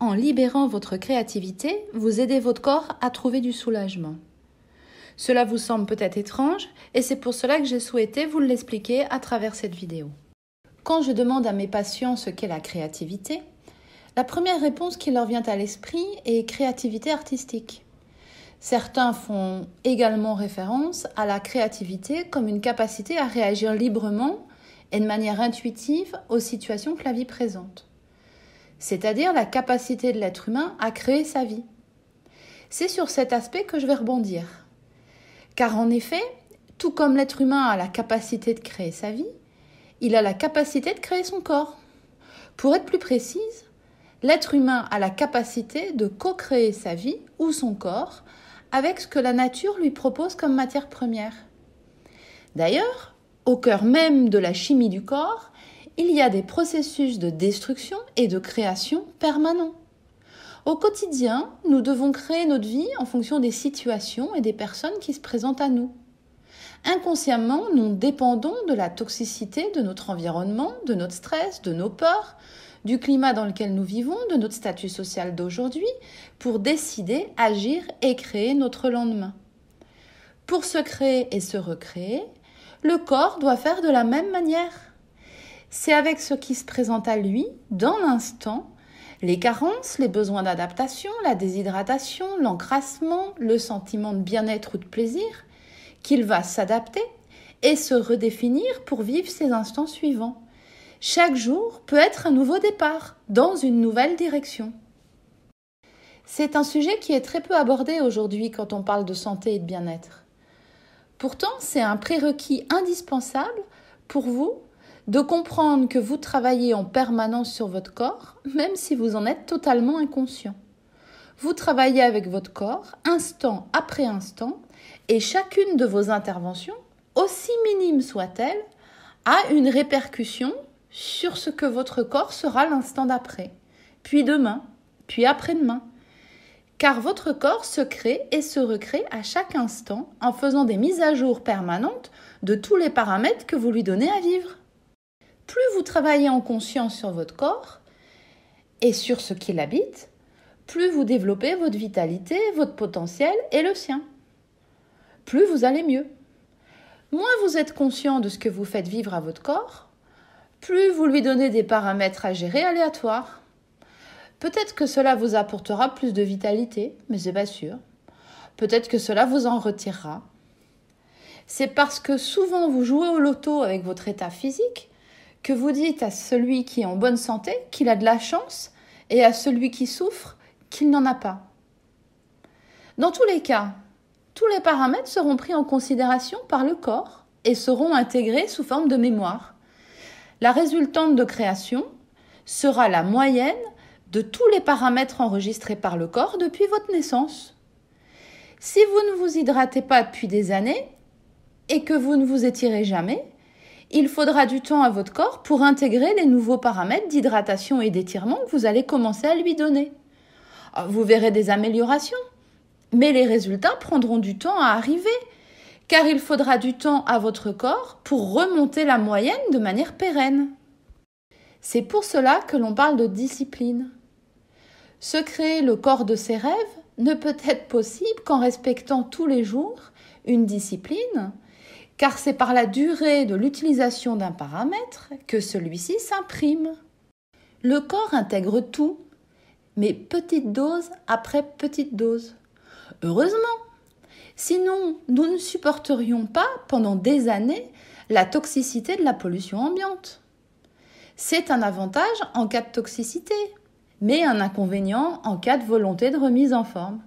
en libérant votre créativité, vous aidez votre corps à trouver du soulagement. Cela vous semble peut-être étrange et c'est pour cela que j'ai souhaité vous l'expliquer à travers cette vidéo. Quand je demande à mes patients ce qu'est la créativité, la première réponse qui leur vient à l'esprit est créativité artistique. Certains font également référence à la créativité comme une capacité à réagir librement et de manière intuitive aux situations que la vie présente, c'est-à-dire la capacité de l'être humain à créer sa vie. C'est sur cet aspect que je vais rebondir. Car en effet, tout comme l'être humain a la capacité de créer sa vie, il a la capacité de créer son corps. Pour être plus précise, l'être humain a la capacité de co-créer sa vie ou son corps avec ce que la nature lui propose comme matière première. D'ailleurs, au cœur même de la chimie du corps, il y a des processus de destruction et de création permanents. Au quotidien, nous devons créer notre vie en fonction des situations et des personnes qui se présentent à nous. Inconsciemment, nous dépendons de la toxicité de notre environnement, de notre stress, de nos peurs, du climat dans lequel nous vivons, de notre statut social d'aujourd'hui, pour décider, agir et créer notre lendemain. Pour se créer et se recréer, le corps doit faire de la même manière. C'est avec ce qui se présente à lui, dans l'instant, les carences, les besoins d'adaptation, la déshydratation, l'encrassement, le sentiment de bien-être ou de plaisir, qu'il va s'adapter et se redéfinir pour vivre ses instants suivants. Chaque jour peut être un nouveau départ dans une nouvelle direction. C'est un sujet qui est très peu abordé aujourd'hui quand on parle de santé et de bien-être. Pourtant, c'est un prérequis indispensable pour vous de comprendre que vous travaillez en permanence sur votre corps, même si vous en êtes totalement inconscient. Vous travaillez avec votre corps, instant après instant, et chacune de vos interventions, aussi minime soit-elle, a une répercussion sur ce que votre corps sera l'instant d'après, puis demain, puis après-demain. Car votre corps se crée et se recrée à chaque instant en faisant des mises à jour permanentes de tous les paramètres que vous lui donnez à vivre plus vous travaillez en conscience sur votre corps et sur ce qui l'habite, plus vous développez votre vitalité, votre potentiel et le sien. Plus vous allez mieux. Moins vous êtes conscient de ce que vous faites vivre à votre corps, plus vous lui donnez des paramètres à gérer aléatoires. Peut-être que cela vous apportera plus de vitalité, mais c'est pas sûr. Peut-être que cela vous en retirera. C'est parce que souvent vous jouez au loto avec votre état physique que vous dites à celui qui est en bonne santé qu'il a de la chance et à celui qui souffre qu'il n'en a pas. Dans tous les cas, tous les paramètres seront pris en considération par le corps et seront intégrés sous forme de mémoire. La résultante de création sera la moyenne de tous les paramètres enregistrés par le corps depuis votre naissance. Si vous ne vous hydratez pas depuis des années et que vous ne vous étirez jamais, il faudra du temps à votre corps pour intégrer les nouveaux paramètres d'hydratation et d'étirement que vous allez commencer à lui donner. Ah, vous verrez des améliorations, mais les résultats prendront du temps à arriver, car il faudra du temps à votre corps pour remonter la moyenne de manière pérenne. C'est pour cela que l'on parle de discipline. Se créer le corps de ses rêves ne peut être possible qu'en respectant tous les jours une discipline car c'est par la durée de l'utilisation d'un paramètre que celui-ci s'imprime. Le corps intègre tout, mais petite dose après petite dose. Heureusement, sinon nous ne supporterions pas pendant des années la toxicité de la pollution ambiante. C'est un avantage en cas de toxicité, mais un inconvénient en cas de volonté de remise en forme.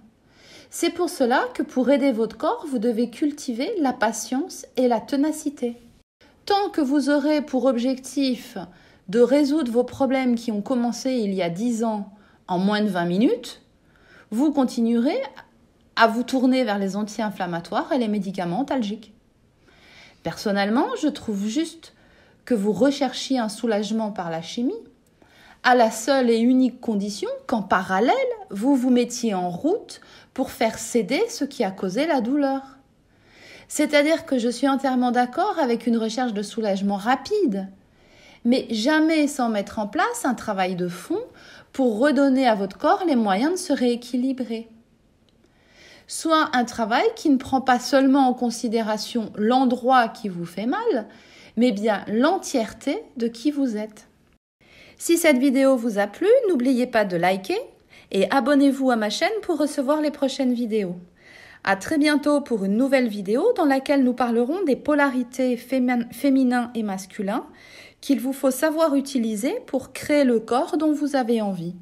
C'est pour cela que pour aider votre corps, vous devez cultiver la patience et la ténacité. Tant que vous aurez pour objectif de résoudre vos problèmes qui ont commencé il y a 10 ans en moins de 20 minutes, vous continuerez à vous tourner vers les anti-inflammatoires et les médicaments antalgiques. Personnellement, je trouve juste que vous recherchiez un soulagement par la chimie, à la seule et unique condition qu'en parallèle, vous vous mettiez en route faire céder ce qui a causé la douleur. C'est-à-dire que je suis entièrement d'accord avec une recherche de soulagement rapide, mais jamais sans mettre en place un travail de fond pour redonner à votre corps les moyens de se rééquilibrer. Soit un travail qui ne prend pas seulement en considération l'endroit qui vous fait mal, mais bien l'entièreté de qui vous êtes. Si cette vidéo vous a plu, n'oubliez pas de liker et abonnez-vous à ma chaîne pour recevoir les prochaines vidéos. À très bientôt pour une nouvelle vidéo dans laquelle nous parlerons des polarités féminin et masculin qu'il vous faut savoir utiliser pour créer le corps dont vous avez envie.